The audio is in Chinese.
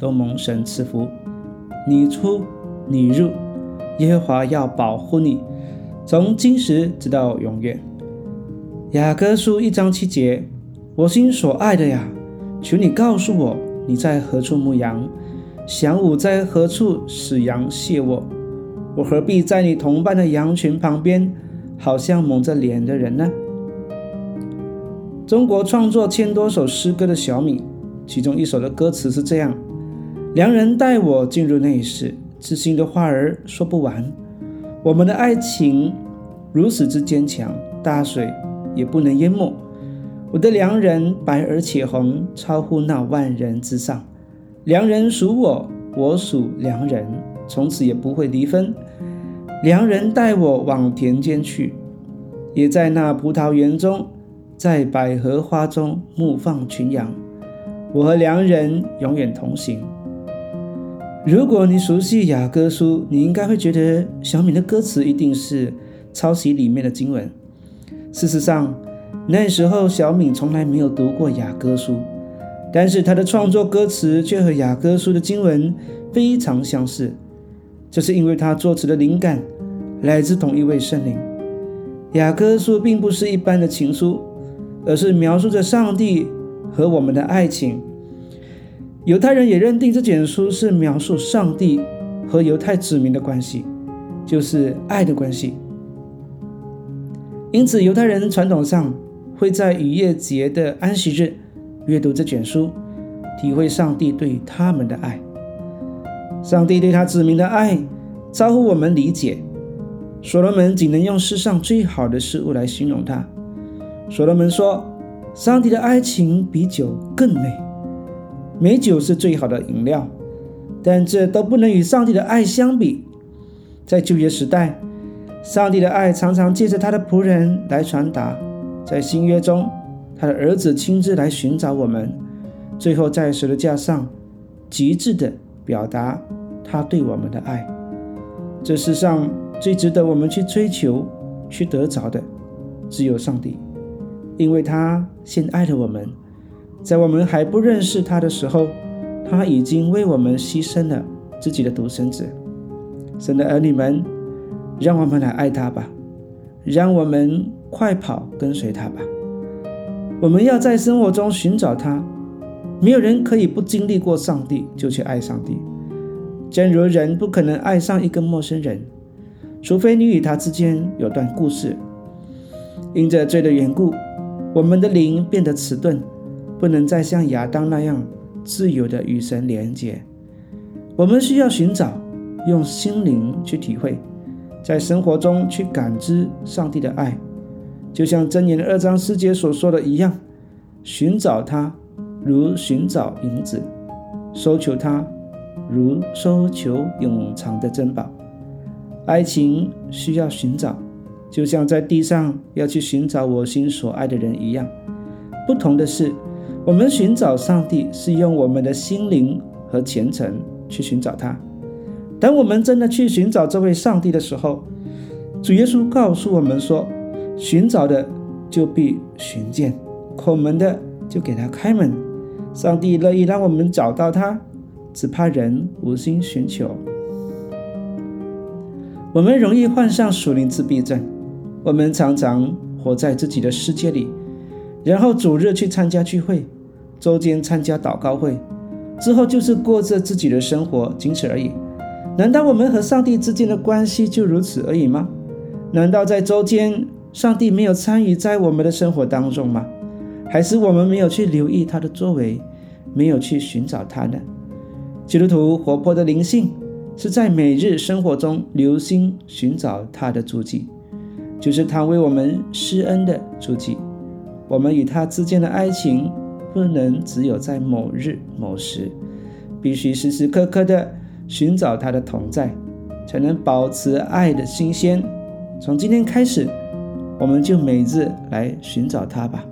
都蒙神赐福。你出，你入，耶和华要保护你，从今时直到永远。雅各书一章七节：我心所爱的呀，求你告诉我你在何处牧羊，晌午在何处使羊谢我？我何必在你同伴的羊群旁边，好像蒙着脸的人呢？中国创作千多首诗歌的小米，其中一首的歌词是这样：良人带我进入内室，痴心的话儿说不完。我们的爱情如此之坚强，大水也不能淹没。我的良人白而且红，超乎那万人之上。良人属我，我属良人，从此也不会离分。良人带我往田间去，也在那葡萄园中。在百合花中牧放群羊，我和良人永远同行。如果你熟悉雅歌书，你应该会觉得小敏的歌词一定是抄袭里面的经文。事实上，那时候小敏从来没有读过雅歌书，但是他的创作歌词却和雅歌书的经文非常相似。这是因为他作词的灵感来自同一位圣灵。雅歌书并不是一般的情书。而是描述着上帝和我们的爱情。犹太人也认定这卷书是描述上帝和犹太子民的关系，就是爱的关系。因此，犹太人传统上会在逾越节的安息日阅读这卷书，体会上帝对他们的爱。上帝对他子民的爱，超乎我们理解。所罗门仅能用世上最好的事物来形容他。所罗门说：“上帝的爱情比酒更美，美酒是最好的饮料，但这都不能与上帝的爱相比。在旧约时代，上帝的爱常常借着他的仆人来传达；在新约中，他的儿子亲自来寻找我们，最后在十字架上极致的表达他对我们的爱。这世上最值得我们去追求、去得着的，只有上帝。”因为他先爱了我们，在我们还不认识他的时候，他已经为我们牺牲了自己的独生子。神的儿女们，让我们来爱他吧，让我们快跑跟随他吧。我们要在生活中寻找他，没有人可以不经历过上帝就去爱上帝。正如人不可能爱上一个陌生人，除非你与他之间有段故事。因着罪的缘故。我们的灵变得迟钝，不能再像亚当那样自由地与神连接。我们需要寻找，用心灵去体会，在生活中去感知上帝的爱，就像箴言二章四节所说的一样：寻找他，如寻找银子；搜求他，如搜求永藏的珍宝。爱情需要寻找。就像在地上要去寻找我心所爱的人一样，不同的是，我们寻找上帝是用我们的心灵和虔诚去寻找他。当我们真的去寻找这位上帝的时候，主耶稣告诉我们说：“寻找的就必寻见，叩门的就给他开门。”上帝乐意让我们找到他，只怕人无心寻求。我们容易患上属灵自闭症。我们常常活在自己的世界里，然后主日去参加聚会，周间参加祷告会，之后就是过着自己的生活，仅此而已。难道我们和上帝之间的关系就如此而已吗？难道在周间上帝没有参与在我们的生活当中吗？还是我们没有去留意他的作为，没有去寻找他呢？基督徒活泼的灵性是在每日生活中留心寻找他的足迹。就是他为我们施恩的足迹，我们与他之间的爱情不能只有在某日某时，必须时时刻刻的寻找他的同在，才能保持爱的新鲜。从今天开始，我们就每日来寻找他吧。